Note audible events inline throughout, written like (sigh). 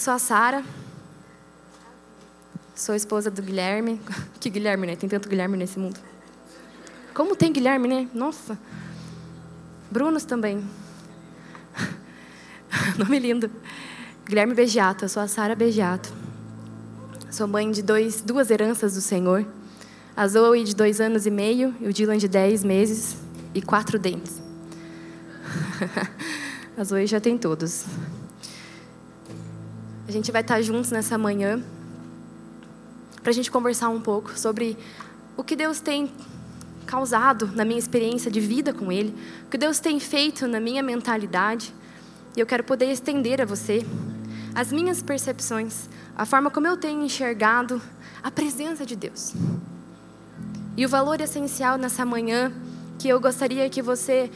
Sou a Sara. Sou esposa do Guilherme. (laughs) Que Guilherme, né? Tem tanto Guilherme nesse mundo. Como tem Guilherme, né? Nossa. Brunos também. (laughs) Nome lindo. Guilherme Begiato. Eu sou a Sara Begiato. Sou mãe de dois, duas heranças do Senhor. A Zoe de dois anos e meio e o Dylan de dez meses e quatro dentes. (laughs) a Zoe já tem todos. A gente vai estar juntos nessa manhã para a gente conversar um pouco sobre o que Deus tem causado na minha experiência de vida com Ele, o que Deus tem feito na minha mentalidade. E eu quero poder estender a você as minhas percepções, a forma como eu tenho enxergado a presença de Deus. E o valor essencial nessa manhã que eu gostaria que você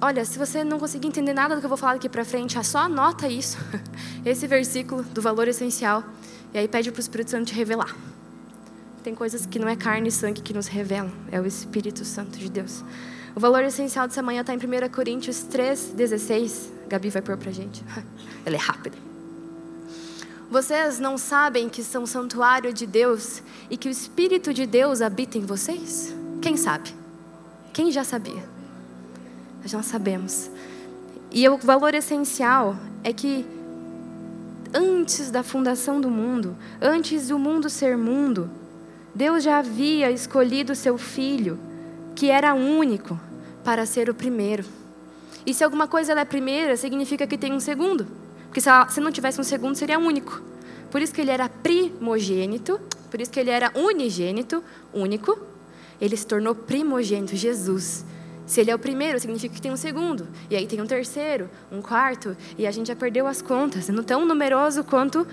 Olha, se você não conseguir entender nada do que eu vou falar daqui para frente, só anota isso, (laughs) esse versículo do valor essencial, e aí pede para o Espírito Santo te revelar. Tem coisas que não é carne e sangue que nos revelam, é o Espírito Santo de Deus. O valor essencial dessa manhã está em 1 Coríntios 3, 16. Gabi vai pôr para gente. (laughs) Ela é rápida. Vocês não sabem que são santuário de Deus e que o Espírito de Deus habita em vocês? Quem sabe? Quem já sabia? Nós não sabemos. E o valor essencial é que antes da fundação do mundo, antes do mundo ser mundo, Deus já havia escolhido seu filho, que era único, para ser o primeiro. E se alguma coisa é primeira, significa que tem um segundo. Porque se, ela, se não tivesse um segundo, seria único. Por isso que ele era primogênito, por isso que ele era unigênito, único. Ele se tornou primogênito, Jesus. Se ele é o primeiro, significa que tem um segundo. E aí tem um terceiro, um quarto. E a gente já perdeu as contas. Não tão numeroso quanto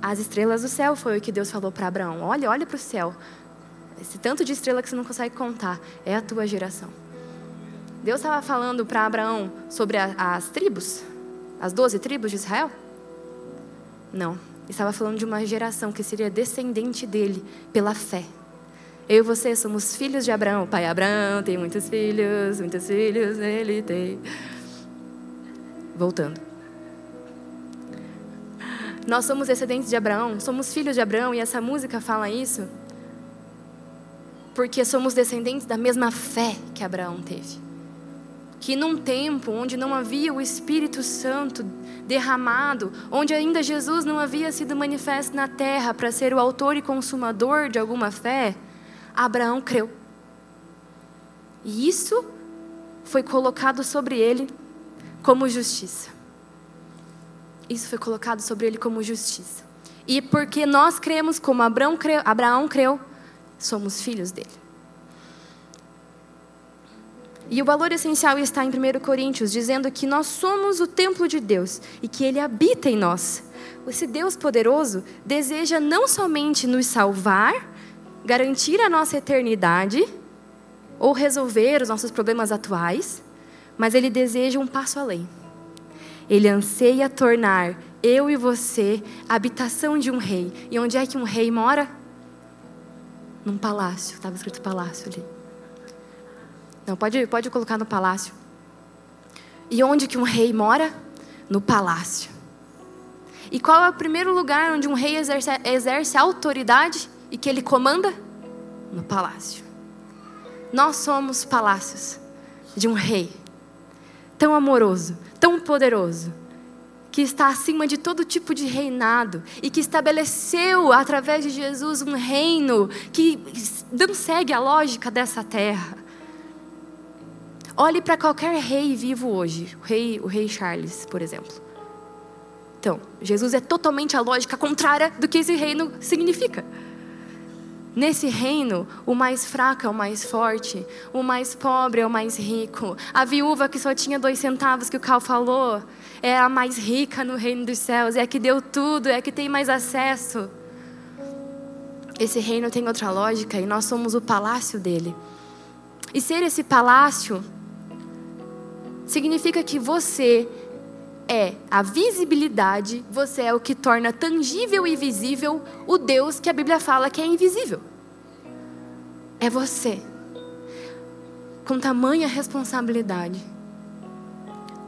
as estrelas do céu. Foi o que Deus falou para Abraão. Olha, olha para o céu. Esse tanto de estrela que você não consegue contar. É a tua geração. Deus estava falando para Abraão sobre a, as tribos. As doze tribos de Israel? Não. Estava falando de uma geração que seria descendente dele pela fé. Eu e você somos filhos de Abraão. O pai Abraão tem muitos filhos, muitos filhos ele tem. Voltando. Nós somos descendentes de Abraão, somos filhos de Abraão, e essa música fala isso porque somos descendentes da mesma fé que Abraão teve. Que num tempo onde não havia o Espírito Santo derramado, onde ainda Jesus não havia sido manifesto na terra para ser o autor e consumador de alguma fé, Abraão creu. E isso foi colocado sobre ele como justiça. Isso foi colocado sobre ele como justiça. E porque nós cremos como Abraão creu, Abraão creu somos filhos dele. E o valor essencial está em 1 Coríntios, dizendo que nós somos o templo de Deus e que Ele habita em nós. Esse Deus poderoso deseja não somente nos salvar, garantir a nossa eternidade ou resolver os nossos problemas atuais, mas Ele deseja um passo além. Ele anseia tornar eu e você habitação de um rei. E onde é que um rei mora? Num palácio. Estava escrito palácio ali. Não, pode, pode colocar no palácio. E onde que um rei mora? No palácio. E qual é o primeiro lugar onde um rei exerce, exerce autoridade? E que ele comanda no palácio. Nós somos palácios de um rei tão amoroso, tão poderoso, que está acima de todo tipo de reinado e que estabeleceu através de Jesus um reino que não segue a lógica dessa terra. Olhe para qualquer rei vivo hoje, o rei, o rei Charles, por exemplo. Então, Jesus é totalmente a lógica contrária do que esse reino significa. Nesse reino, o mais fraco é o mais forte, o mais pobre é o mais rico. A viúva que só tinha dois centavos, que o Cal falou, é a mais rica no reino dos céus, é a que deu tudo, é a que tem mais acesso. Esse reino tem outra lógica e nós somos o palácio dele. E ser esse palácio significa que você é a visibilidade, você é o que torna tangível e visível o Deus que a Bíblia fala que é invisível. É você. Com tamanha responsabilidade.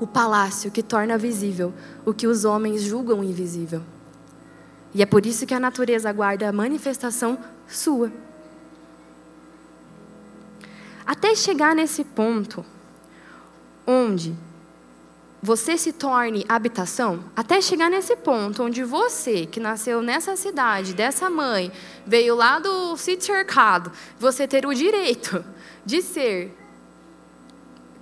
O palácio que torna visível o que os homens julgam invisível. E é por isso que a natureza aguarda a manifestação sua. Até chegar nesse ponto onde você se torne habitação, até chegar nesse ponto onde você, que nasceu nessa cidade, dessa mãe, veio lá do sítio cercado, você ter o direito de ser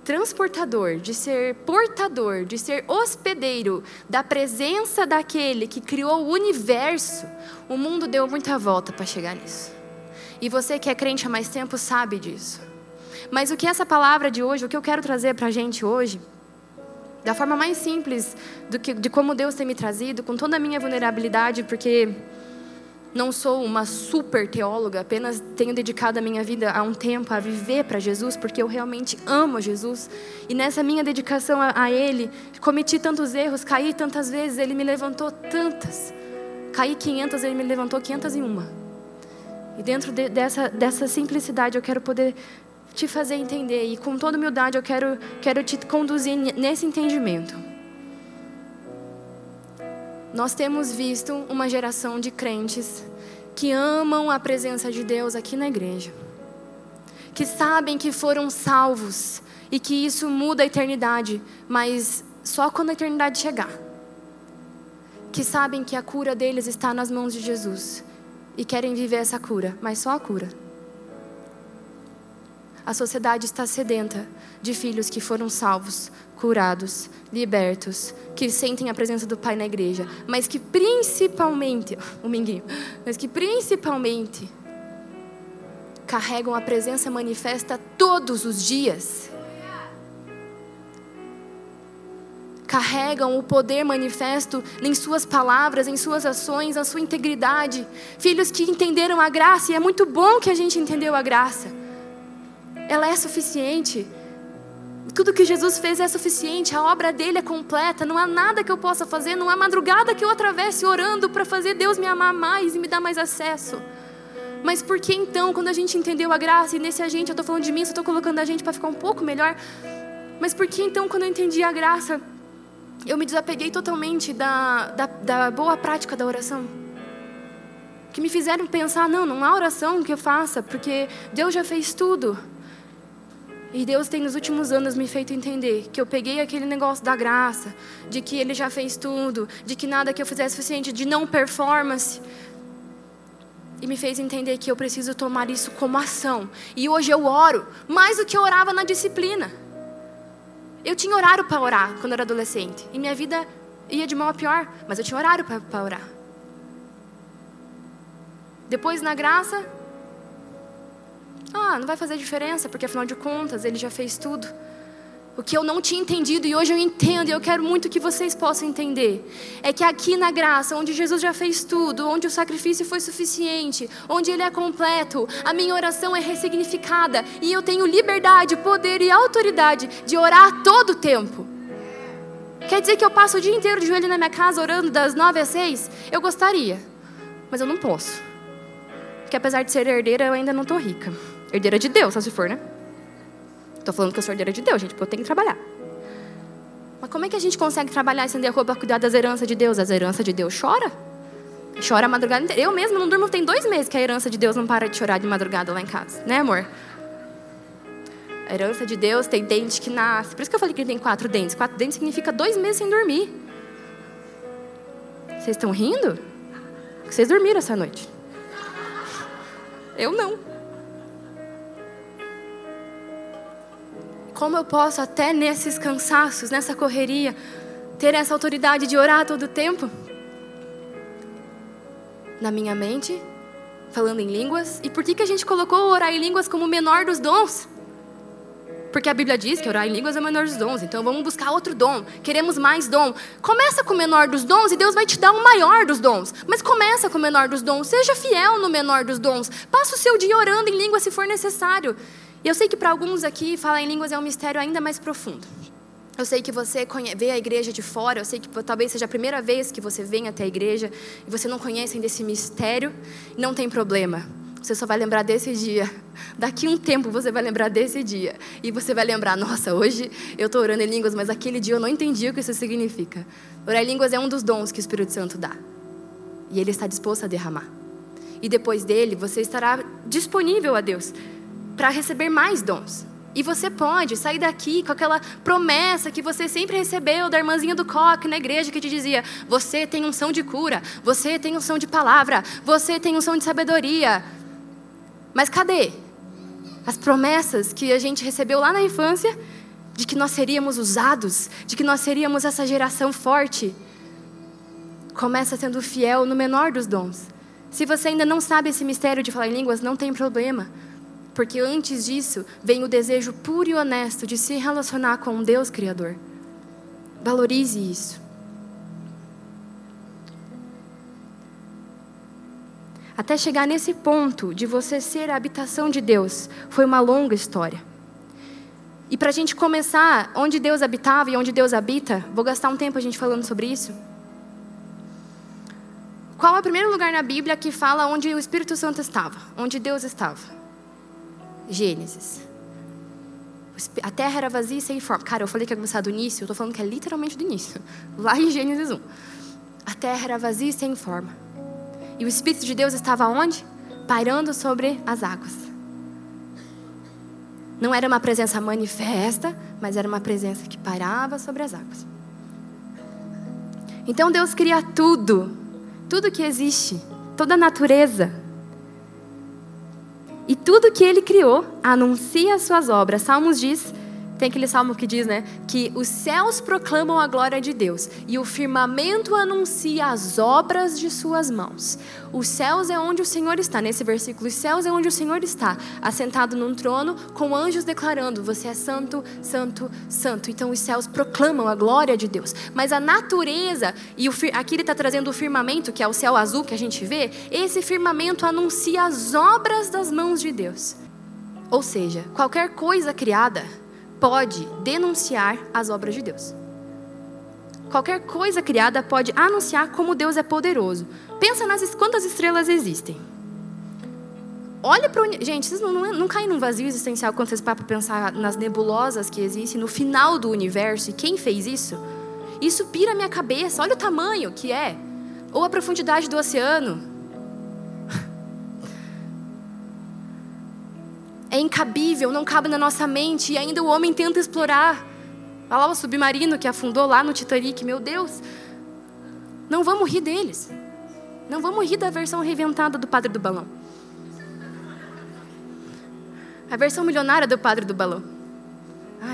transportador, de ser portador, de ser hospedeiro da presença daquele que criou o universo, o mundo deu muita volta para chegar nisso. E você que é crente há mais tempo sabe disso. Mas o que essa palavra de hoje, o que eu quero trazer para a gente hoje, da forma mais simples do que, de como Deus tem me trazido, com toda a minha vulnerabilidade, porque não sou uma super teóloga, apenas tenho dedicado a minha vida há um tempo a viver para Jesus, porque eu realmente amo Jesus. E nessa minha dedicação a, a Ele, cometi tantos erros, caí tantas vezes, Ele me levantou tantas. Caí 500, Ele me levantou 501. E dentro de, dessa, dessa simplicidade eu quero poder te fazer entender. E com toda humildade eu quero, quero te conduzir nesse entendimento. Nós temos visto uma geração de crentes que amam a presença de Deus aqui na igreja, que sabem que foram salvos e que isso muda a eternidade, mas só quando a eternidade chegar. Que sabem que a cura deles está nas mãos de Jesus e querem viver essa cura, mas só a cura. A sociedade está sedenta de filhos que foram salvos, curados, libertos, que sentem a presença do Pai na igreja, mas que principalmente, o minguinho, mas que principalmente carregam a presença manifesta todos os dias. Carregam o poder manifesto em suas palavras, em suas ações, na sua integridade. Filhos que entenderam a graça, e é muito bom que a gente entendeu a graça ela é suficiente. Tudo que Jesus fez é suficiente, a obra dele é completa, não há nada que eu possa fazer, não há madrugada que eu atravesse orando para fazer Deus me amar mais e me dar mais acesso. Mas por que então, quando a gente entendeu a graça, e nesse a gente, eu estou falando de mim, só estou colocando a gente para ficar um pouco melhor, mas por que então, quando eu entendi a graça, eu me desapeguei totalmente da, da, da boa prática da oração? Que me fizeram pensar, não, não há oração que eu faça, porque Deus já fez tudo. E Deus tem nos últimos anos me feito entender que eu peguei aquele negócio da graça, de que Ele já fez tudo, de que nada que eu fizesse é suficiente, de não performance. E me fez entender que eu preciso tomar isso como ação. E hoje eu oro mais do que eu orava na disciplina. Eu tinha horário para orar quando era adolescente. E minha vida ia de mal a pior, mas eu tinha horário para orar. Depois, na graça, ah, não vai fazer diferença, porque afinal de contas ele já fez tudo. O que eu não tinha entendido e hoje eu entendo e eu quero muito que vocês possam entender é que aqui na graça, onde Jesus já fez tudo, onde o sacrifício foi suficiente, onde ele é completo, a minha oração é ressignificada e eu tenho liberdade, poder e autoridade de orar todo o tempo. Quer dizer que eu passo o dia inteiro de joelho na minha casa orando das nove às seis? Eu gostaria, mas eu não posso. Porque apesar de ser herdeira, eu ainda não estou rica. Herdeira de Deus, só se for, né? Estou falando que eu sou herdeira de Deus, gente, porque eu tenho que trabalhar. Mas como é que a gente consegue trabalhar e estender a roupa para cuidar das heranças de Deus? As heranças de Deus chora? Chora a madrugada inteira. Eu mesmo não durmo, tem dois meses que a herança de Deus não para de chorar de madrugada lá em casa. Né, amor? A herança de Deus tem dente que nasce. Por isso que eu falei que ele tem quatro dentes. Quatro dentes significa dois meses sem dormir. Vocês estão rindo? Vocês dormiram essa noite. Eu não. Como eu posso, até nesses cansaços, nessa correria, ter essa autoridade de orar todo o tempo? Na minha mente, falando em línguas. E por que, que a gente colocou orar em línguas como o menor dos dons? Porque a Bíblia diz que orar em línguas é o menor dos dons. Então vamos buscar outro dom. Queremos mais dom. Começa com o menor dos dons e Deus vai te dar um maior dos dons. Mas começa com o menor dos dons. Seja fiel no menor dos dons. Passa o seu dia orando em língua se for necessário. E eu sei que para alguns aqui, falar em línguas é um mistério ainda mais profundo. Eu sei que você vê a igreja de fora, eu sei que talvez seja a primeira vez que você vem até a igreja e você não conhece ainda esse mistério, não tem problema. Você só vai lembrar desse dia. (laughs) Daqui um tempo você vai lembrar desse dia. E você vai lembrar: nossa, hoje eu estou orando em línguas, mas aquele dia eu não entendi o que isso significa. Orar em línguas é um dos dons que o Espírito Santo dá. e Ele está disposto a derramar. E depois dele, você estará disponível a Deus para receber mais dons. E você pode sair daqui com aquela promessa que você sempre recebeu da irmãzinha do coque na igreja que te dizia: você tem um som de cura, você tem um som de palavra, você tem um som de sabedoria. Mas cadê? As promessas que a gente recebeu lá na infância de que nós seríamos usados, de que nós seríamos essa geração forte. Começa sendo fiel no menor dos dons. Se você ainda não sabe esse mistério de falar em línguas, não tem problema. Porque antes disso vem o desejo puro e honesto de se relacionar com um Deus Criador. Valorize isso. Até chegar nesse ponto de você ser a habitação de Deus, foi uma longa história. E para a gente começar, onde Deus habitava e onde Deus habita, vou gastar um tempo a gente falando sobre isso. Qual é o primeiro lugar na Bíblia que fala onde o Espírito Santo estava, onde Deus estava? Gênesis. A terra era vazia e sem forma. Cara, eu falei que ia começar do início, eu estou falando que é literalmente do início. (laughs) Lá em Gênesis 1. A terra era vazia e sem forma. E o Espírito de Deus estava onde? Pairando sobre as águas. Não era uma presença manifesta, mas era uma presença que parava sobre as águas. Então Deus cria tudo, tudo que existe, toda a natureza. E tudo que ele criou anuncia as suas obras. Salmos diz tem aquele salmo que diz, né, que os céus proclamam a glória de Deus e o firmamento anuncia as obras de suas mãos. Os céus é onde o Senhor está, nesse versículo, os céus é onde o Senhor está, assentado num trono, com anjos declarando: Você é santo, santo, santo. Então os céus proclamam a glória de Deus. Mas a natureza, e o, aqui ele está trazendo o firmamento, que é o céu azul que a gente vê, esse firmamento anuncia as obras das mãos de Deus. Ou seja, qualquer coisa criada pode denunciar as obras de Deus. Qualquer coisa criada pode anunciar como Deus é poderoso. Pensa nas quantas estrelas existem. Olha para o. Gente, vocês não, não, caem num vazio existencial quando vocês param para pensar nas nebulosas que existem no final do universo e quem fez isso? Isso pira minha cabeça. Olha o tamanho que é. Ou a profundidade do oceano. É incabível, não cabe na nossa mente, e ainda o homem tenta explorar. Olha lá o submarino que afundou lá no Titanic, meu Deus. Não vamos rir deles. Não vamos rir da versão reventada do Padre do Balão. A versão milionária do Padre do Balão.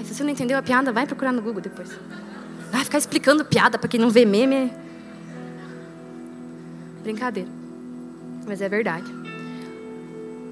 Se você não entendeu a piada, vai procurar no Google depois. Vai ficar explicando piada para quem não vê meme. Brincadeira. Mas é verdade.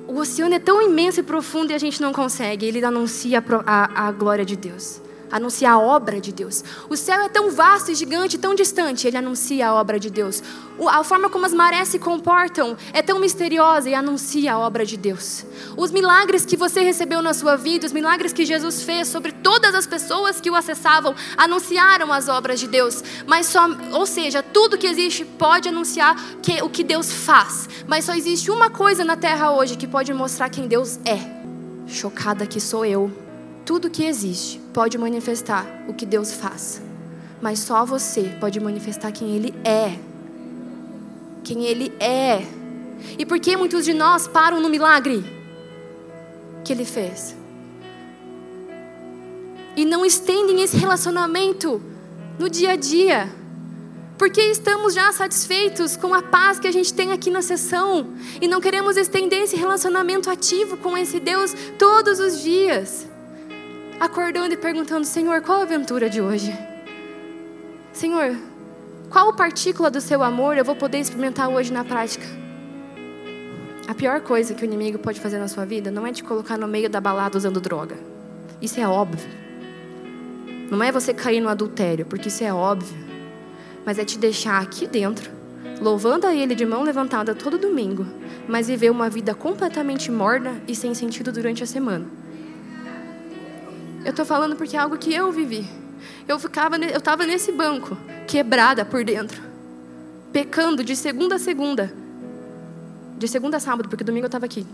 O oceano é tão imenso e profundo e a gente não consegue. Ele anuncia a, a, a glória de Deus anuncia a obra de Deus. O céu é tão vasto e gigante, tão distante, ele anuncia a obra de Deus. A forma como as marés se comportam é tão misteriosa e anuncia a obra de Deus. Os milagres que você recebeu na sua vida, os milagres que Jesus fez sobre todas as pessoas que o acessavam, anunciaram as obras de Deus. Mas só, ou seja, tudo que existe pode anunciar que, o que Deus faz. Mas só existe uma coisa na terra hoje que pode mostrar quem Deus é. Chocada que sou eu tudo que existe pode manifestar o que Deus faz, mas só você pode manifestar quem Ele é. Quem Ele é. E por que muitos de nós param no milagre que Ele fez? E não estendem esse relacionamento no dia a dia. Porque estamos já satisfeitos com a paz que a gente tem aqui na sessão e não queremos estender esse relacionamento ativo com esse Deus todos os dias acordando e perguntando: Senhor, qual a aventura de hoje? Senhor, qual partícula do seu amor eu vou poder experimentar hoje na prática? A pior coisa que o inimigo pode fazer na sua vida não é te colocar no meio da balada usando droga. Isso é óbvio. Não é você cair no adultério, porque isso é óbvio. Mas é te deixar aqui dentro, louvando a Ele de mão levantada todo domingo, mas viver uma vida completamente morna e sem sentido durante a semana. Eu estou falando porque é algo que eu vivi. Eu ficava, eu estava nesse banco, quebrada por dentro, pecando de segunda a segunda, de segunda a sábado, porque domingo eu estava aqui.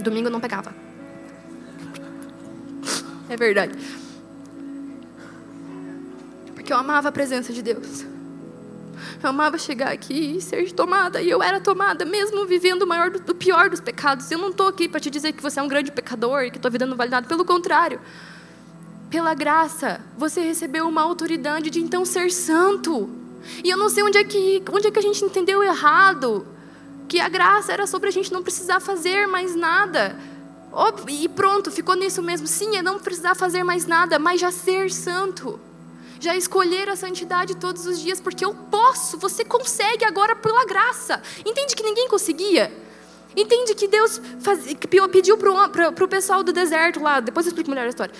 Domingo eu não pegava. É verdade. Porque eu amava a presença de Deus. Eu amava chegar aqui e ser tomada. E eu era tomada, mesmo vivendo o maior do, pior dos pecados. Eu não estou aqui para te dizer que você é um grande pecador e que tua vida não vale nada. Pelo contrário. Pela graça, você recebeu uma autoridade de então ser santo. E eu não sei onde é que, onde é que a gente entendeu errado. Que a graça era sobre a gente não precisar fazer mais nada. E pronto, ficou nisso mesmo. Sim, é não precisar fazer mais nada, mas já ser santo. Já escolher a santidade todos os dias, porque eu posso, você consegue agora pela graça. Entende que ninguém conseguia? Entende que Deus faz, pediu para o pessoal do deserto lá, depois eu explico melhor a história,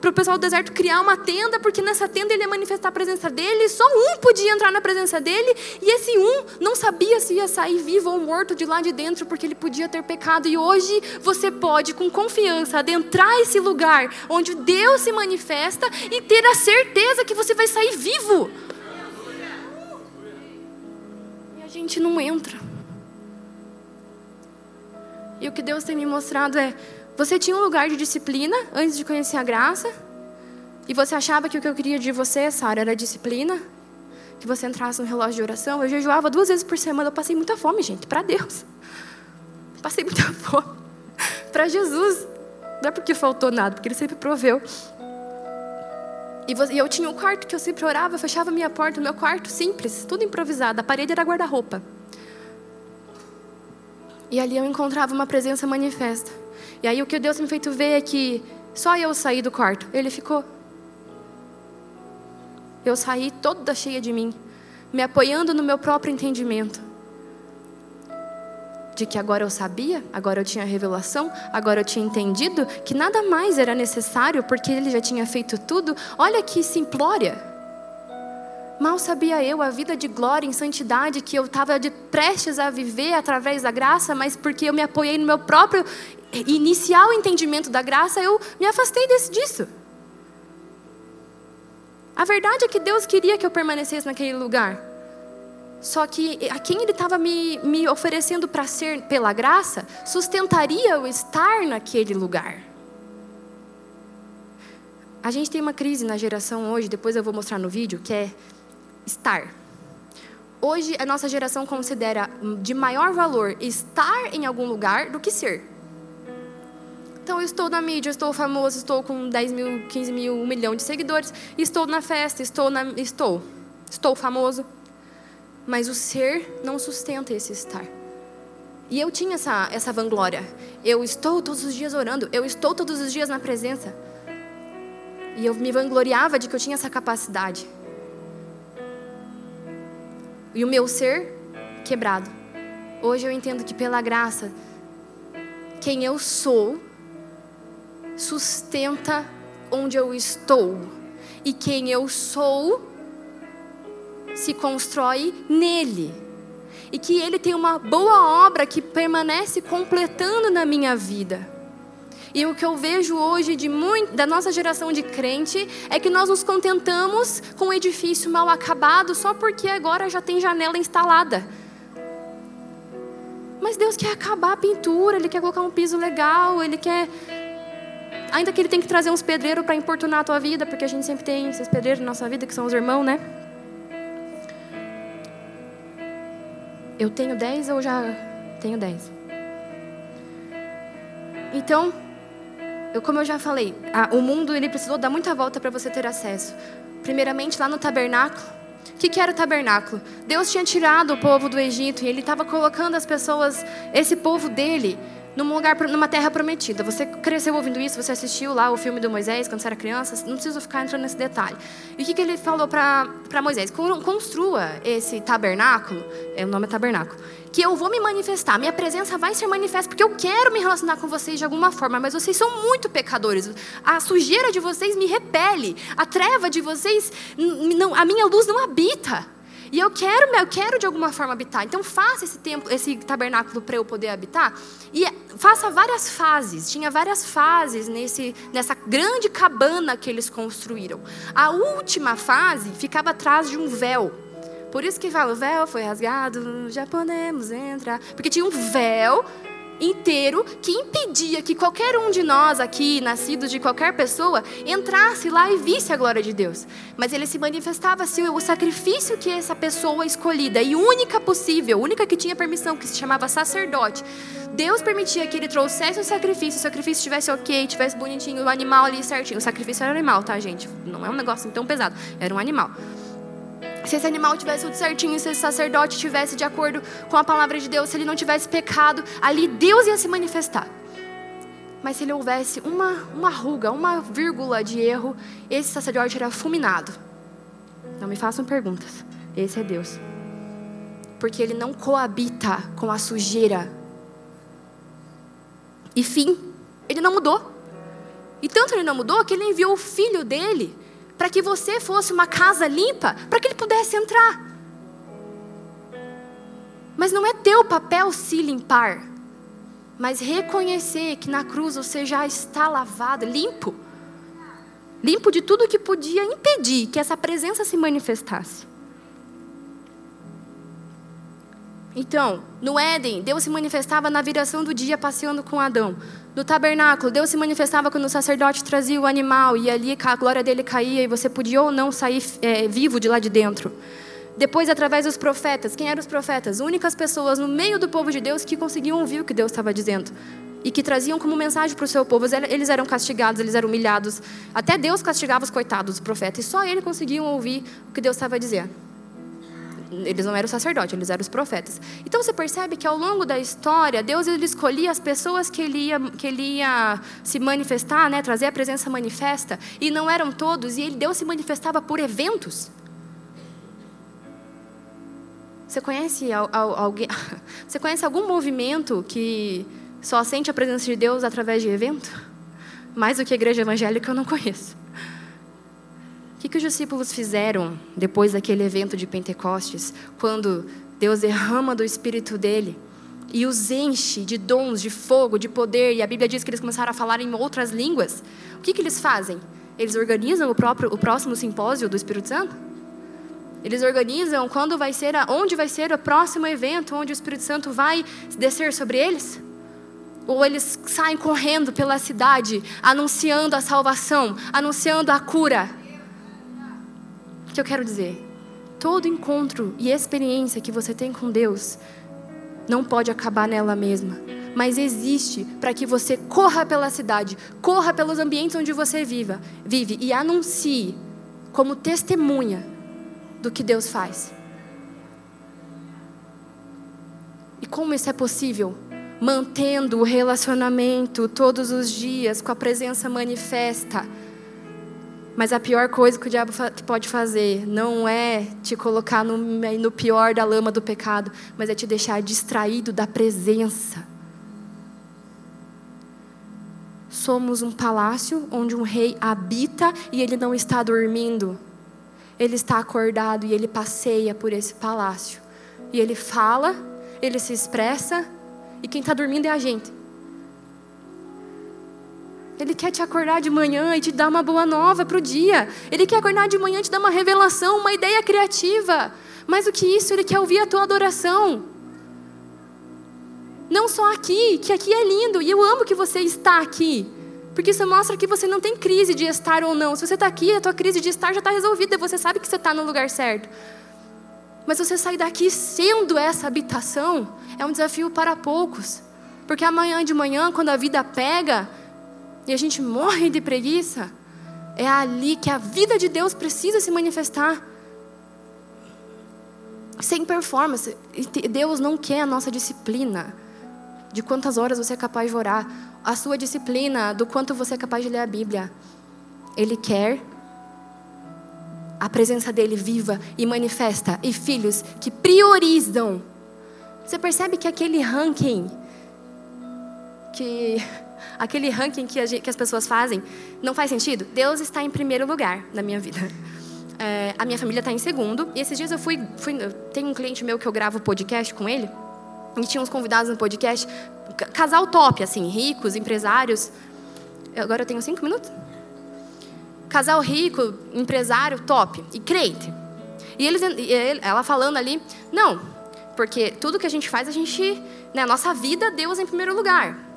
para o pessoal do deserto criar uma tenda, porque nessa tenda ele ia manifestar a presença dele, só um podia entrar na presença dele, e esse um não sabia se ia sair vivo ou morto de lá de dentro, porque ele podia ter pecado, e hoje você pode, com confiança, adentrar esse lugar onde Deus se manifesta e ter a certeza que você vai sair vivo. E a gente não entra. E o que Deus tem me mostrado é: você tinha um lugar de disciplina antes de conhecer a graça, e você achava que o que eu queria de você, Sara, era disciplina, que você entrasse no relógio de oração. Eu jejuava duas vezes por semana, eu passei muita fome, gente, para Deus. Passei muita (laughs) fome. para Jesus. Não é porque faltou nada, porque Ele sempre proveu. E eu tinha um quarto que eu sempre orava, eu fechava minha porta, meu quarto simples, tudo improvisado. A parede era guarda-roupa. E ali eu encontrava uma presença manifesta. E aí o que Deus me feito ver é que só eu saí do quarto, ele ficou. Eu saí toda cheia de mim, me apoiando no meu próprio entendimento. De que agora eu sabia, agora eu tinha revelação, agora eu tinha entendido que nada mais era necessário porque ele já tinha feito tudo. Olha que simplória. Mal sabia eu a vida de glória em santidade que eu estava prestes a viver através da graça, mas porque eu me apoiei no meu próprio inicial entendimento da graça, eu me afastei desse, disso. A verdade é que Deus queria que eu permanecesse naquele lugar. Só que a quem Ele estava me, me oferecendo para ser pela graça, sustentaria eu estar naquele lugar. A gente tem uma crise na geração hoje, depois eu vou mostrar no vídeo, que é estar. Hoje, a nossa geração considera de maior valor estar em algum lugar do que ser. Então, eu estou na mídia, estou famoso, estou com 10 mil, 15 mil, 1 milhão de seguidores, estou na festa, estou, na, estou, estou famoso. Mas o ser não sustenta esse estar. E eu tinha essa, essa vanglória. Eu estou todos os dias orando, eu estou todos os dias na presença. E eu me vangloriava de que eu tinha essa capacidade e o meu ser quebrado. Hoje eu entendo que pela graça, quem eu sou sustenta onde eu estou. E quem eu sou se constrói nele. E que ele tem uma boa obra que permanece completando na minha vida. E o que eu vejo hoje de muito, da nossa geração de crente é que nós nos contentamos com um edifício mal acabado só porque agora já tem janela instalada. Mas Deus quer acabar a pintura, Ele quer colocar um piso legal, Ele quer. Ainda que Ele tem que trazer uns pedreiros para importunar a tua vida, porque a gente sempre tem esses pedreiros na nossa vida, que são os irmãos, né? Eu tenho dez ou já tenho dez? Então, eu, como eu já falei, a, o mundo ele precisou dar muita volta para você ter acesso. Primeiramente, lá no tabernáculo. O que, que era o tabernáculo? Deus tinha tirado o povo do Egito e ele estava colocando as pessoas, esse povo dele, num lugar, numa terra prometida. Você cresceu ouvindo isso, você assistiu lá o filme do Moisés quando você era criança, não preciso ficar entrando nesse detalhe. E o que, que ele falou para Moisés? Construa esse tabernáculo, é, o nome é tabernáculo, que eu vou me manifestar, minha presença vai ser manifesta, porque eu quero me relacionar com vocês de alguma forma, mas vocês são muito pecadores. A sujeira de vocês me repele, a treva de vocês, não, a minha luz não habita. E eu quero, eu quero de alguma forma habitar. Então faça esse templo, esse tabernáculo para eu poder habitar e faça várias fases. Tinha várias fases nesse, nessa grande cabana que eles construíram. A última fase ficava atrás de um véu. Por isso que fala, o véu foi rasgado, já podemos entrar. Porque tinha um véu inteiro que impedia que qualquer um de nós aqui, nascidos de qualquer pessoa, entrasse lá e visse a glória de Deus. Mas ele se manifestava se o sacrifício que essa pessoa escolhida e única possível, única que tinha permissão, que se chamava sacerdote, Deus permitia que ele trouxesse o sacrifício, o sacrifício estivesse ok, estivesse bonitinho, o animal ali certinho. O sacrifício era um animal, tá, gente? Não é um negócio tão pesado, era um animal. Se esse animal tivesse tudo certinho, se esse sacerdote tivesse de acordo com a palavra de Deus, se ele não tivesse pecado, ali Deus ia se manifestar. Mas se ele houvesse uma, uma ruga, uma vírgula de erro, esse sacerdote era fulminado. Não me façam perguntas. Esse é Deus. Porque ele não coabita com a sujeira. E fim, ele não mudou. E tanto ele não mudou que ele enviou o filho dele para que você fosse uma casa limpa, para que ele pudesse entrar. Mas não é teu papel se limpar, mas reconhecer que na cruz você já está lavado, limpo. Limpo de tudo que podia impedir que essa presença se manifestasse. Então, no Éden, Deus se manifestava na viração do dia passeando com Adão. No tabernáculo, Deus se manifestava quando o sacerdote trazia o animal e ali a glória dele caía e você podia ou não sair é, vivo de lá de dentro. Depois, através dos profetas, quem eram os profetas? Únicas pessoas no meio do povo de Deus que conseguiam ouvir o que Deus estava dizendo e que traziam como mensagem para o seu povo. Eles eram castigados, eles eram humilhados. Até Deus castigava os coitados, os profetas, e só eles conseguiam ouvir o que Deus estava dizendo eles não eram sacerdotes, eles eram os profetas. Então você percebe que ao longo da história, Deus ele escolhia as pessoas que ele ia, que ele ia se manifestar, né, trazer a presença manifesta, e não eram todos, e ele, Deus se manifestava por eventos. Você conhece alguém? (laughs) Você conhece algum movimento que só sente a presença de Deus através de evento? Mais do que igreja evangélica eu não conheço. O que, que os discípulos fizeram depois daquele evento de Pentecostes, quando Deus derrama do Espírito dele e os enche de dons, de fogo, de poder, e a Bíblia diz que eles começaram a falar em outras línguas? O que, que eles fazem? Eles organizam o, próprio, o próximo simpósio do Espírito Santo? Eles organizam quando vai ser, a, onde vai ser o próximo evento, onde o Espírito Santo vai descer sobre eles? Ou eles saem correndo pela cidade, anunciando a salvação, anunciando a cura? Que eu quero dizer? Todo encontro e experiência que você tem com Deus não pode acabar nela mesma, mas existe para que você corra pela cidade, corra pelos ambientes onde você viva, vive e anuncie como testemunha do que Deus faz. E como isso é possível? Mantendo o relacionamento todos os dias com a presença manifesta mas a pior coisa que o diabo pode fazer não é te colocar no, no pior da lama do pecado, mas é te deixar distraído da presença. Somos um palácio onde um rei habita e ele não está dormindo. Ele está acordado e ele passeia por esse palácio. E ele fala, ele se expressa, e quem está dormindo é a gente. Ele quer te acordar de manhã e te dar uma boa nova para o dia. Ele quer acordar de manhã e te dar uma revelação, uma ideia criativa. Mais do que isso, Ele quer ouvir a tua adoração. Não só aqui, que aqui é lindo, e eu amo que você está aqui. Porque isso mostra que você não tem crise de estar ou não. Se você está aqui, a tua crise de estar já está resolvida, você sabe que você está no lugar certo. Mas você sair daqui sendo essa habitação é um desafio para poucos. Porque amanhã de manhã, quando a vida pega, e a gente morre de preguiça, é ali que a vida de Deus precisa se manifestar. Sem performance. Deus não quer a nossa disciplina. De quantas horas você é capaz de orar. A sua disciplina, do quanto você é capaz de ler a Bíblia. Ele quer a presença dele viva e manifesta. E filhos que priorizam. Você percebe que aquele ranking que aquele ranking que, gente, que, as pessoas fazem, não faz sentido? Deus está em primeiro lugar na minha vida. (laughs) É, a minha família está em segundo. E esses dias eu fui, fui. Tem um cliente meu que eu gravo podcast com ele. E tinha uns convidados no podcast. Casal top, assim, ricos, empresários. Agora eu tenho cinco minutos? Casal rico, empresário top. E crente. E eles, ela falando ali, não, Porque tudo que a gente faz, a gente. Né, a nossa vida, Deus em primeiro lugar.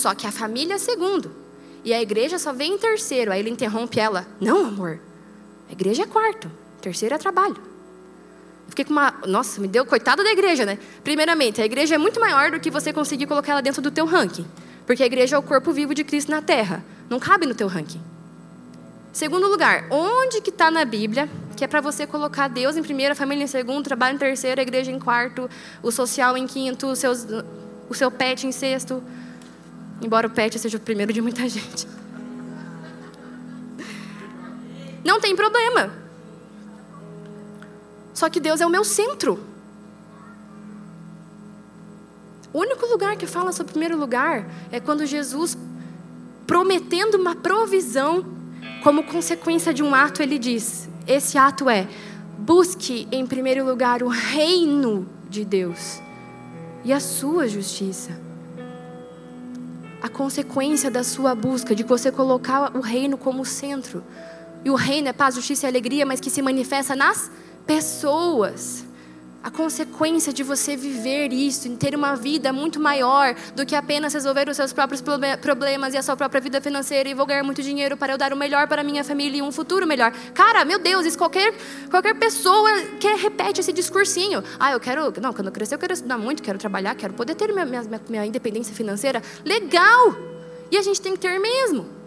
Só que a família é segundo. E a igreja só vem em terceiro. Aí ele interrompe ela. Não, amor. A igreja é quarto. Terceiro é trabalho. fiquei com uma. Nossa, me deu coitada da igreja, né? Primeiramente, a igreja é muito maior do que você conseguir colocar ela dentro do teu ranking. Porque a igreja é o corpo vivo de Cristo na terra. Não cabe no teu ranking. Segundo lugar, onde que está na Bíblia que é para você colocar Deus em primeiro, a família em segundo, o trabalho em terceiro, a igreja em quarto, o social em quinto, o, seus, o seu pet em sexto? Embora o pet seja o primeiro de muita gente. Não tem problema. Só que Deus é o meu centro. O único lugar que fala sobre o primeiro lugar é quando Jesus, prometendo uma provisão, como consequência de um ato, ele diz: esse ato é busque em primeiro lugar o reino de Deus e a sua justiça. A consequência da sua busca, de você colocar o reino como centro. E o reino é paz, justiça e alegria, mas que se manifesta nas pessoas a consequência de você viver isso, em ter uma vida muito maior do que apenas resolver os seus próprios problemas e a sua própria vida financeira e vou ganhar muito dinheiro para eu dar o melhor para minha família e um futuro melhor. Cara, meu Deus, isso qualquer, qualquer pessoa que repete esse discursinho. Ah, eu quero. Não, quando eu crescer, eu quero estudar muito, quero trabalhar, quero poder ter minha, minha, minha independência financeira. Legal! E a gente tem que ter mesmo.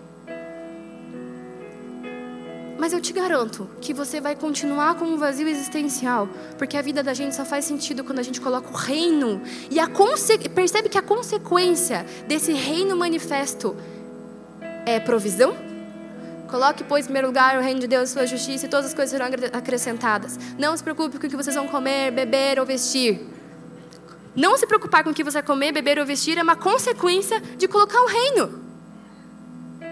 Mas eu te garanto que você vai continuar com um vazio existencial, porque a vida da gente só faz sentido quando a gente coloca o reino. E a percebe que a consequência desse reino manifesto é provisão? Coloque, pois, em primeiro lugar o reino de Deus, sua justiça, e todas as coisas serão acrescentadas. Não se preocupe com o que vocês vão comer, beber ou vestir. Não se preocupar com o que você comer, beber ou vestir é uma consequência de colocar o reino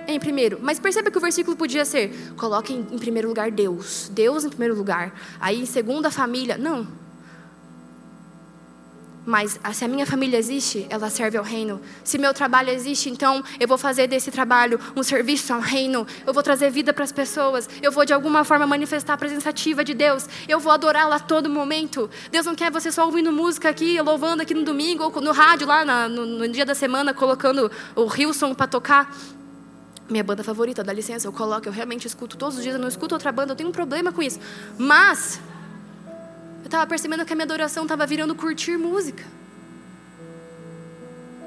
em primeiro. Mas perceba que o versículo podia ser: coloque em, em primeiro lugar Deus. Deus em primeiro lugar. Aí em segundo a família. Não. Mas se a minha família existe, ela serve ao reino. Se meu trabalho existe, então eu vou fazer desse trabalho um serviço ao reino. Eu vou trazer vida para as pessoas. Eu vou de alguma forma manifestar a presença ativa de Deus. Eu vou adorá-lo a todo momento. Deus não quer você só ouvindo música aqui, louvando aqui no domingo ou no rádio lá na, no, no dia da semana, colocando o Hilson para tocar minha banda favorita, dá licença, eu coloco, eu realmente escuto todos os dias, eu não escuto outra banda, eu tenho um problema com isso. Mas, eu estava percebendo que a minha adoração estava virando curtir música.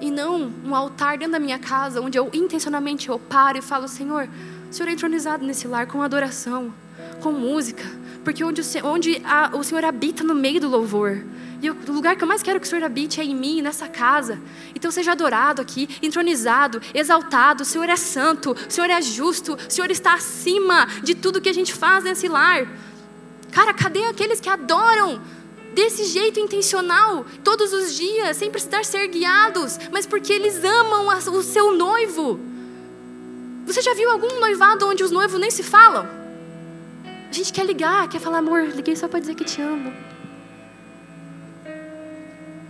E não um altar dentro da minha casa, onde eu intencionalmente eu paro e falo, Senhor, o Senhor é entronizado nesse lar com adoração, com música, porque onde, o, onde a, o Senhor habita no meio do louvor. E o lugar que eu mais quero que o Senhor habite é em mim, nessa casa. Então seja adorado aqui, entronizado, exaltado. O Senhor é santo, o Senhor é justo, o Senhor está acima de tudo que a gente faz nesse lar. Cara, cadê aqueles que adoram desse jeito intencional, todos os dias, sem precisar ser guiados, mas porque eles amam o seu noivo? Você já viu algum noivado onde os noivos nem se falam? A gente quer ligar, quer falar, amor, liguei só para dizer que te amo.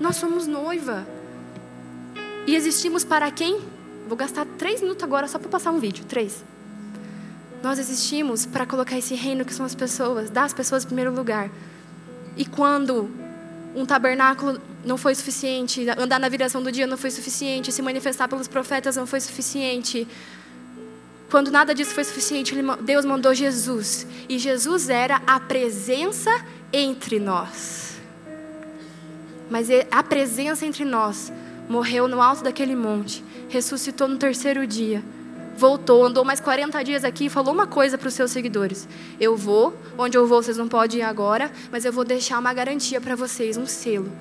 Nós somos noiva. E existimos para quem? Vou gastar três minutos agora só para passar um vídeo. Três. Nós existimos para colocar esse reino que são as pessoas, dar as pessoas em primeiro lugar. E quando um tabernáculo não foi suficiente, andar na viração do dia não foi suficiente, se manifestar pelos profetas não foi suficiente, quando nada disso foi suficiente, Deus mandou Jesus. E Jesus era a presença entre nós. Mas a presença entre nós morreu no alto daquele monte, ressuscitou no terceiro dia, voltou, andou mais 40 dias aqui e falou uma coisa para os seus seguidores: Eu vou, onde eu vou vocês não podem ir agora, mas eu vou deixar uma garantia para vocês, um selo.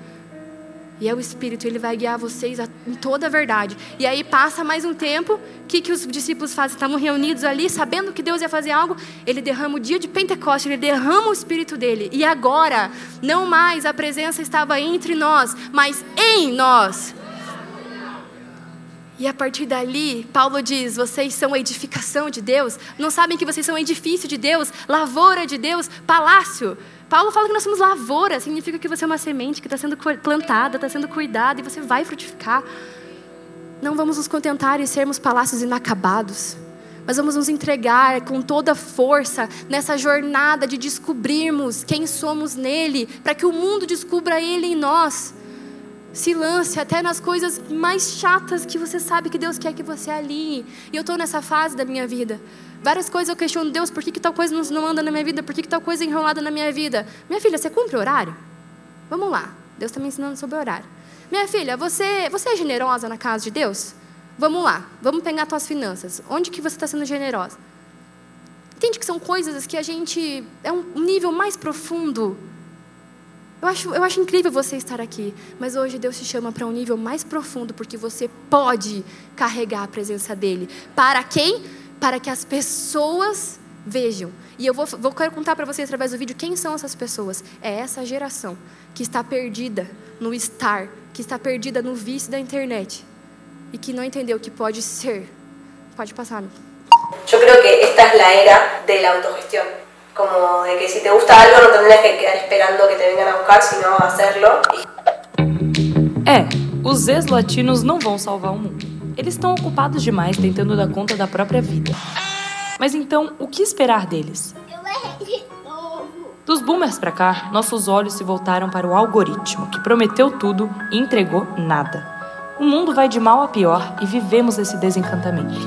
E é o Espírito, ele vai guiar vocês em toda a verdade. E aí passa mais um tempo, o que, que os discípulos fazem? Estavam reunidos ali, sabendo que Deus ia fazer algo. Ele derrama o dia de Pentecostes, ele derrama o Espírito dele. E agora, não mais a presença estava entre nós, mas em nós. E a partir dali, Paulo diz: vocês são edificação de Deus. Não sabem que vocês são edifício de Deus, lavoura de Deus, palácio. Paulo fala que nós somos lavoura, significa que você é uma semente que está sendo plantada, está sendo cuidada e você vai frutificar. Não vamos nos contentar em sermos palácios inacabados. mas vamos nos entregar com toda força nessa jornada de descobrirmos quem somos nele, para que o mundo descubra ele em nós. Se lance até nas coisas mais chatas que você sabe que Deus quer que você alinhe. E eu estou nessa fase da minha vida. Várias coisas eu questiono, Deus, por que, que tal coisa não anda na minha vida? Por que, que tal coisa é enrolada na minha vida? Minha filha, você cumpre horário? Vamos lá. Deus está me ensinando sobre horário. Minha filha, você, você é generosa na casa de Deus? Vamos lá, vamos pegar tuas finanças. Onde que você está sendo generosa? Entende que são coisas que a gente. É um nível mais profundo. Eu acho, eu acho incrível você estar aqui, mas hoje Deus te chama para um nível mais profundo, porque você pode carregar a presença dEle. Para quem? Para que as pessoas vejam. E eu vou, vou quero contar para vocês através do vídeo quem são essas pessoas. É essa geração que está perdida no estar, que está perdida no vício da internet y que no entendió que puede ser. Puede pasar. Yo creo que esta es la era de la autogestión. Como de que si te gusta algo no tendrías que quedar esperando que te vengan a buscar, sino hacerlo. É, os ex-latinos não vão salvar o mundo. Eles estão ocupados demais tentando dar conta da própria vida. Mas então, o que esperar deles? Dos boomers para cá, nossos olhos se voltaram para o algoritmo, que prometeu tudo e entregou nada. O mundo vai de mal a pior e vivemos esse desencantamento.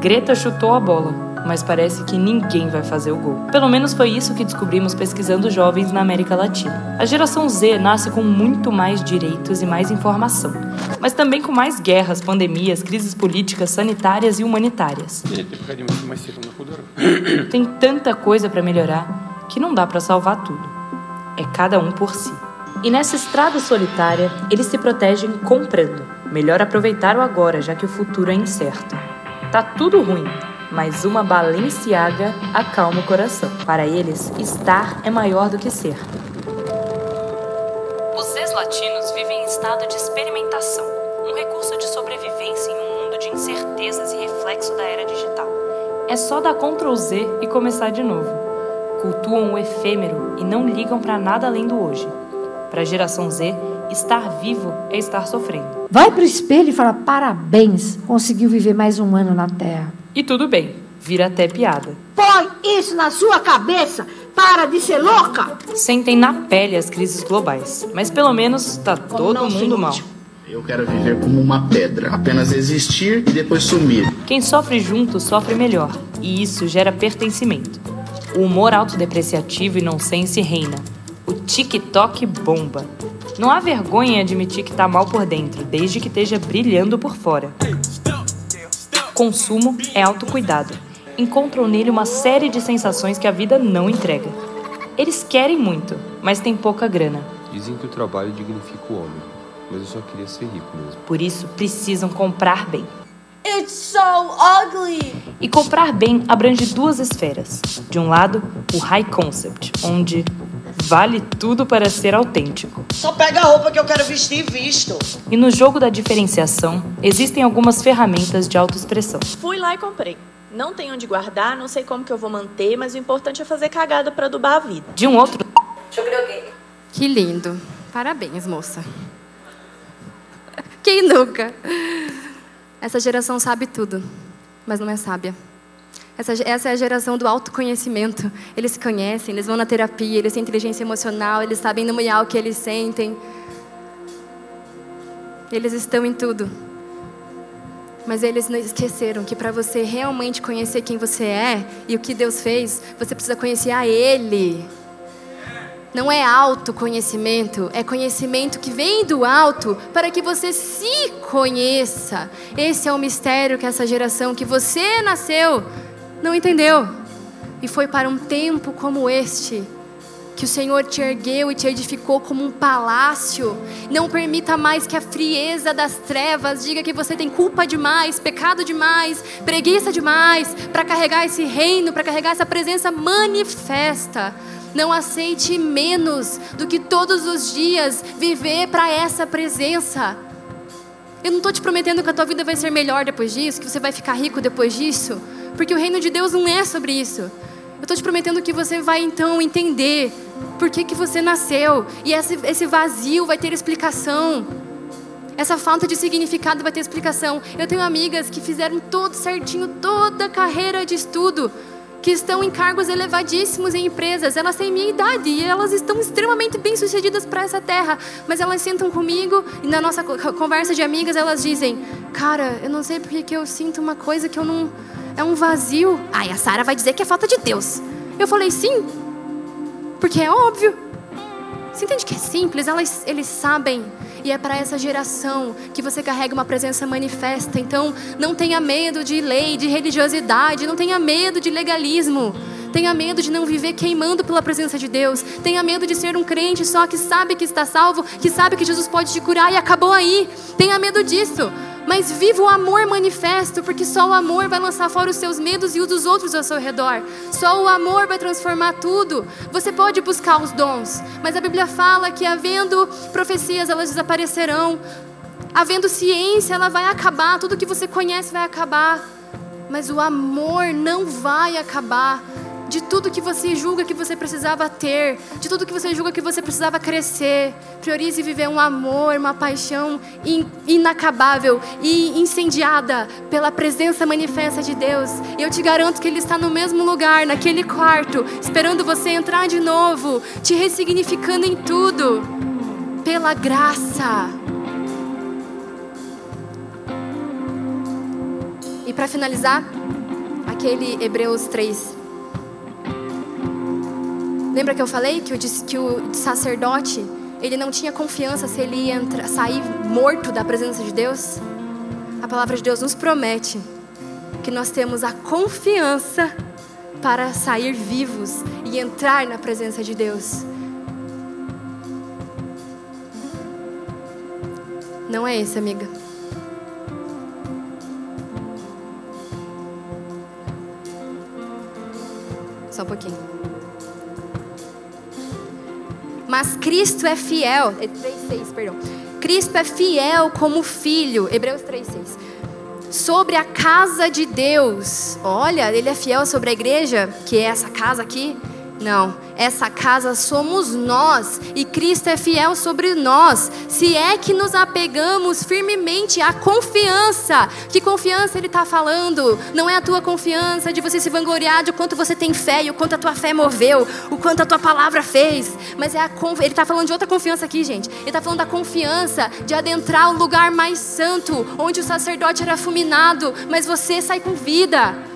Greta chutou a bola, mas parece que ninguém vai fazer o gol. Pelo menos foi isso que descobrimos pesquisando jovens na América Latina. A geração Z nasce com muito mais direitos e mais informação, mas também com mais guerras, pandemias, crises políticas, sanitárias e humanitárias. (coughs) Tem tanta coisa para melhorar que não dá para salvar tudo. É cada um por si. E nessa estrada solitária, eles se protegem comprando. Melhor aproveitar o agora, já que o futuro é incerto. Tá tudo ruim, mas uma Balenciaga acalma o coração. Para eles, estar é maior do que ser. Os ex-latinos vivem em estado de experimentação, um recurso de sobrevivência em um mundo de incertezas e reflexo da era digital. É só dar Ctrl Z e começar de novo. Cultuam o efêmero e não ligam para nada além do hoje. Para a geração Z, estar vivo é estar sofrendo. Vai para o espelho e fala: parabéns, conseguiu viver mais um ano na Terra. E tudo bem, vira até piada. Põe isso na sua cabeça! Para de ser louca! Sentem na pele as crises globais, mas pelo menos está todo mundo mal. Eu quero viver como uma pedra, apenas existir e depois sumir. Quem sofre junto sofre melhor, e isso gera pertencimento. O humor autodepreciativo e nonsense reina, TikTok bomba. Não há vergonha em admitir que está mal por dentro, desde que esteja brilhando por fora. Consumo é autocuidado. Encontram nele uma série de sensações que a vida não entrega. Eles querem muito, mas têm pouca grana. Dizem que o trabalho dignifica o homem, mas eu só queria ser rico mesmo. Por isso, precisam comprar bem. It's so ugly! E comprar bem abrange duas esferas. De um lado, o high concept, onde Vale tudo para ser autêntico. Só pega a roupa que eu quero vestir e visto. E no jogo da diferenciação, existem algumas ferramentas de autoexpressão. Fui lá e comprei. Não tenho onde guardar, não sei como que eu vou manter, mas o importante é fazer cagada para adubar a vida. De um outro. Eu creio que. Que lindo. Parabéns, moça. Quem nunca? Essa geração sabe tudo, mas não é sábia. Essa, essa é a geração do autoconhecimento. Eles se conhecem, eles vão na terapia, eles têm inteligência emocional, eles sabem nomear o que eles sentem. Eles estão em tudo. Mas eles não esqueceram que para você realmente conhecer quem você é e o que Deus fez, você precisa conhecer a Ele. Não é autoconhecimento, é conhecimento que vem do alto para que você se conheça. Esse é o mistério que essa geração que você nasceu não entendeu. E foi para um tempo como este que o Senhor te ergueu e te edificou como um palácio. Não permita mais que a frieza das trevas diga que você tem culpa demais, pecado demais, preguiça demais para carregar esse reino, para carregar essa presença manifesta. Não aceite menos do que todos os dias viver para essa presença. Eu não estou te prometendo que a tua vida vai ser melhor depois disso, que você vai ficar rico depois disso. Porque o reino de Deus não é sobre isso. Eu estou te prometendo que você vai então entender por que, que você nasceu. E esse, esse vazio vai ter explicação. Essa falta de significado vai ter explicação. Eu tenho amigas que fizeram todo certinho, toda a carreira de estudo, que estão em cargos elevadíssimos em empresas. Elas têm minha idade e elas estão extremamente bem-sucedidas para essa terra. Mas elas sentam comigo e na nossa conversa de amigas elas dizem: Cara, eu não sei porque que eu sinto uma coisa que eu não. É um vazio. Ai, a Sara vai dizer que é falta de Deus. Eu falei: Sim, porque é óbvio. Você entende que é simples? Elas, eles sabem e é para essa geração que você carrega uma presença manifesta. Então, não tenha medo de lei, de religiosidade, não tenha medo de legalismo. Tenha medo de não viver queimando pela presença de Deus. Tenha medo de ser um crente só que sabe que está salvo, que sabe que Jesus pode te curar e acabou aí. Tenha medo disso. Mas viva o amor manifesto, porque só o amor vai lançar fora os seus medos e os dos outros ao seu redor. Só o amor vai transformar tudo. Você pode buscar os dons, mas a Bíblia fala que havendo profecias, elas desaparecerão. Havendo ciência, ela vai acabar. Tudo que você conhece vai acabar. Mas o amor não vai acabar de tudo que você julga que você precisava ter, de tudo que você julga que você precisava crescer. Priorize viver um amor, uma paixão inacabável e incendiada pela presença manifesta de Deus. E eu te garanto que Ele está no mesmo lugar, naquele quarto, esperando você entrar de novo, te ressignificando em tudo, pela graça. E para finalizar, aquele Hebreus 3, Lembra que eu falei que o, que o sacerdote ele não tinha confiança se ele ia entrar, sair morto da presença de Deus? A palavra de Deus nos promete que nós temos a confiança para sair vivos e entrar na presença de Deus. Não é esse, amiga. Só um pouquinho. Mas Cristo é fiel. É 3,6, perdão. Cristo é fiel como filho. Hebreus 3,6. Sobre a casa de Deus. Olha, ele é fiel sobre a igreja, que é essa casa aqui. Não, essa casa somos nós e Cristo é fiel sobre nós. Se é que nos apegamos firmemente à confiança, que confiança Ele está falando? Não é a tua confiança de você se vangloriar de quanto você tem fé e o quanto a tua fé moveu, o quanto a tua palavra fez, mas é a Ele está falando de outra confiança aqui, gente. Ele está falando da confiança de adentrar o lugar mais santo, onde o sacerdote era fulminado, mas você sai com vida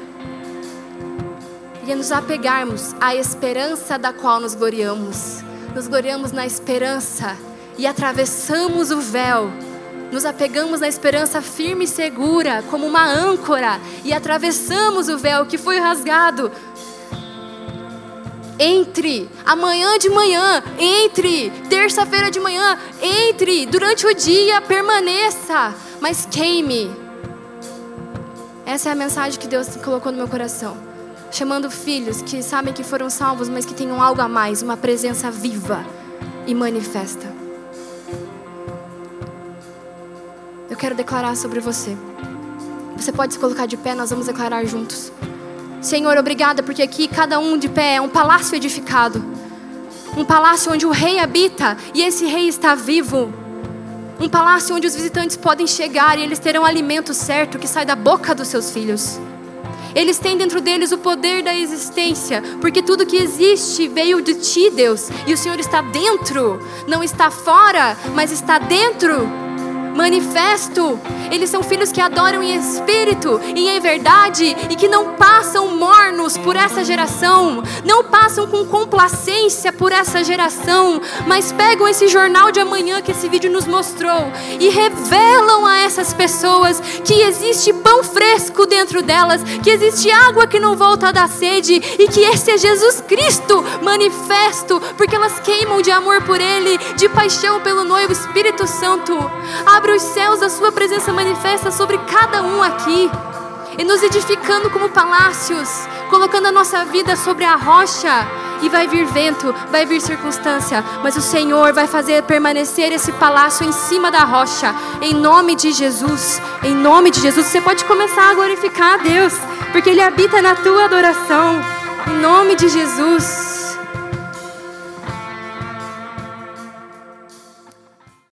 e a nos apegarmos à esperança da qual nos gloriamos. Nos gloriamos na esperança e atravessamos o véu. Nos apegamos na esperança firme e segura, como uma âncora, e atravessamos o véu que foi rasgado. Entre amanhã de manhã, entre terça-feira de manhã, entre durante o dia, permaneça, mas queime. Essa é a mensagem que Deus colocou no meu coração chamando filhos que sabem que foram salvos, mas que tenham algo a mais, uma presença viva e manifesta. Eu quero declarar sobre você. Você pode se colocar de pé, nós vamos declarar juntos. Senhor, obrigada, porque aqui cada um de pé é um palácio edificado. Um palácio onde o rei habita e esse rei está vivo. Um palácio onde os visitantes podem chegar e eles terão alimento certo que sai da boca dos seus filhos. Eles têm dentro deles o poder da existência, porque tudo que existe veio de ti, Deus, e o Senhor está dentro, não está fora, mas está dentro manifesto. Eles são filhos que adoram em espírito e em verdade e que não passam mornos por essa geração, não passam com complacência por essa geração, mas pegam esse jornal de amanhã que esse vídeo nos mostrou e revelam a essas pessoas que existe pão fresco dentro delas, que existe água que não volta a dar sede e que esse é Jesus Cristo manifesto, porque elas queimam de amor por Ele, de paixão pelo noivo Espírito Santo. Abre os céus, a Sua presença manifesta sobre cada um aqui. E nos edificando como palácios, colocando a nossa vida sobre a rocha. E vai vir vento, vai vir circunstância, mas o Senhor vai fazer permanecer esse palácio em cima da rocha, em nome de Jesus. Em nome de Jesus, você pode começar a glorificar a Deus, porque Ele habita na tua adoração. Em nome de Jesus.